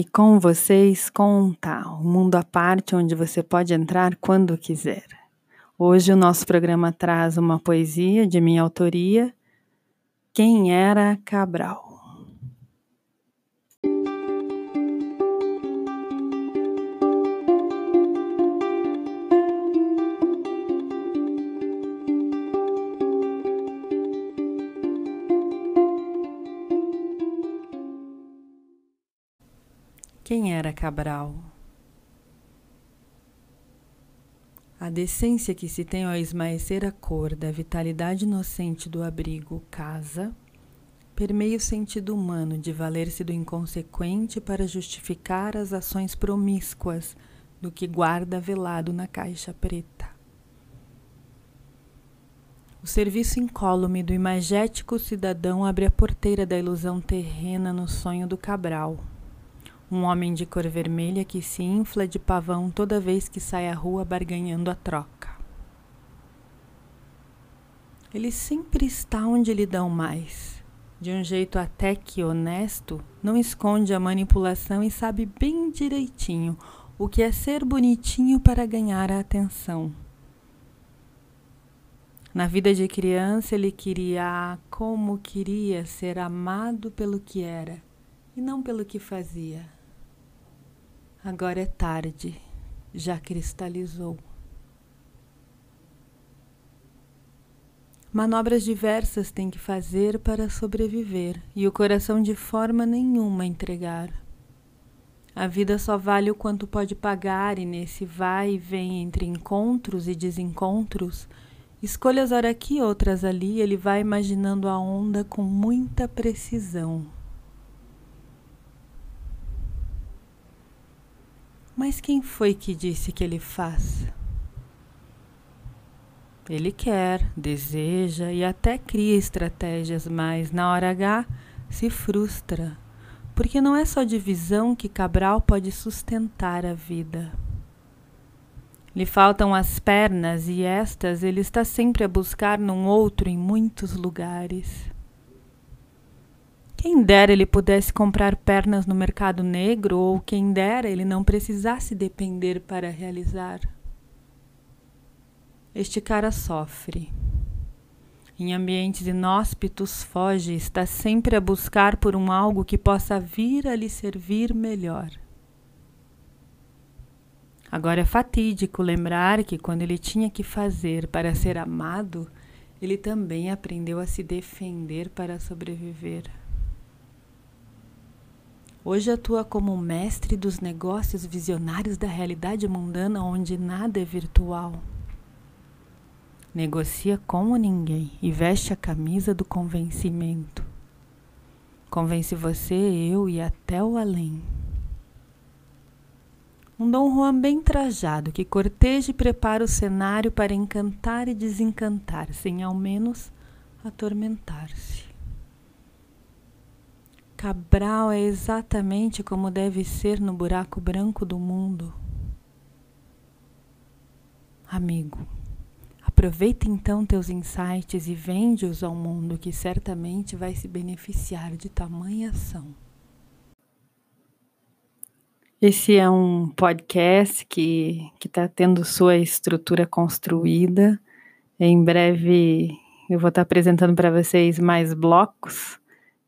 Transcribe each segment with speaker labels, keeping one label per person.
Speaker 1: E com vocês, conta o mundo à parte onde você pode entrar quando quiser. Hoje o nosso programa traz uma poesia de minha autoria, Quem era Cabral? Quem era Cabral? A decência que se tem ao esmaecer a cor da vitalidade inocente do abrigo casa, permeia o sentido humano de valer-se do inconsequente para justificar as ações promíscuas do que guarda velado na caixa preta. O serviço incólume do imagético cidadão abre a porteira da ilusão terrena no sonho do Cabral um homem de cor vermelha que se infla de pavão toda vez que sai à rua barganhando a troca. Ele sempre está onde lhe dão mais. De um jeito até que honesto, não esconde a manipulação e sabe bem direitinho o que é ser bonitinho para ganhar a atenção. Na vida de criança, ele queria como queria ser amado pelo que era e não pelo que fazia. Agora é tarde, já cristalizou. Manobras diversas tem que fazer para sobreviver e o coração de forma nenhuma entregar. A vida só vale o quanto pode pagar, e nesse vai e vem entre encontros e desencontros, escolhas ora aqui, outras ali, ele vai imaginando a onda com muita precisão. Mas quem foi que disse que ele faz? Ele quer, deseja e até cria estratégias, mas na hora H se frustra, porque não é só de visão que Cabral pode sustentar a vida. Lhe faltam as pernas e estas ele está sempre a buscar num outro em muitos lugares. Quem dera ele pudesse comprar pernas no mercado negro, ou quem dera ele não precisasse depender para realizar. Este cara sofre. Em ambientes inóspitos foge, está sempre a buscar por um algo que possa vir a lhe servir melhor. Agora é fatídico lembrar que quando ele tinha que fazer para ser amado, ele também aprendeu a se defender para sobreviver. Hoje atua como mestre dos negócios visionários da realidade mundana onde nada é virtual. Negocia como ninguém e veste a camisa do convencimento. Convence você, eu e até o além. Um Dom Juan bem trajado que corteja e prepara o cenário para encantar e desencantar, sem ao menos atormentar-se. Cabral é exatamente como deve ser no buraco branco do mundo. Amigo, aproveita então teus insights e vende-os ao mundo que certamente vai se beneficiar de tamanha ação. Esse é um podcast que está tendo sua estrutura construída. Em breve eu vou estar tá apresentando para vocês mais blocos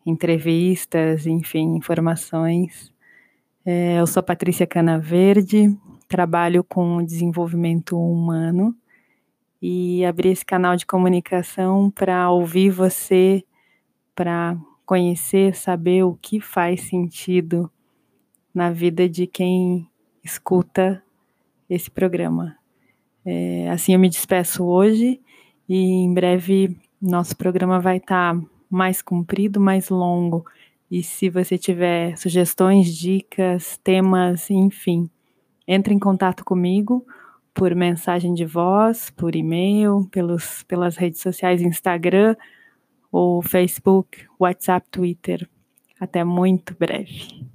Speaker 1: entrevistas, enfim, informações. É, eu sou Patrícia Canaverde, trabalho com desenvolvimento humano e abri esse canal de comunicação para ouvir você, para conhecer, saber o que faz sentido na vida de quem escuta esse programa. É, assim eu me despeço hoje e em breve nosso programa vai estar tá mais comprido, mais longo. E se você tiver sugestões, dicas, temas, enfim, entre em contato comigo por mensagem de voz, por e-mail, pelos, pelas redes sociais Instagram ou Facebook, WhatsApp, Twitter. Até muito breve.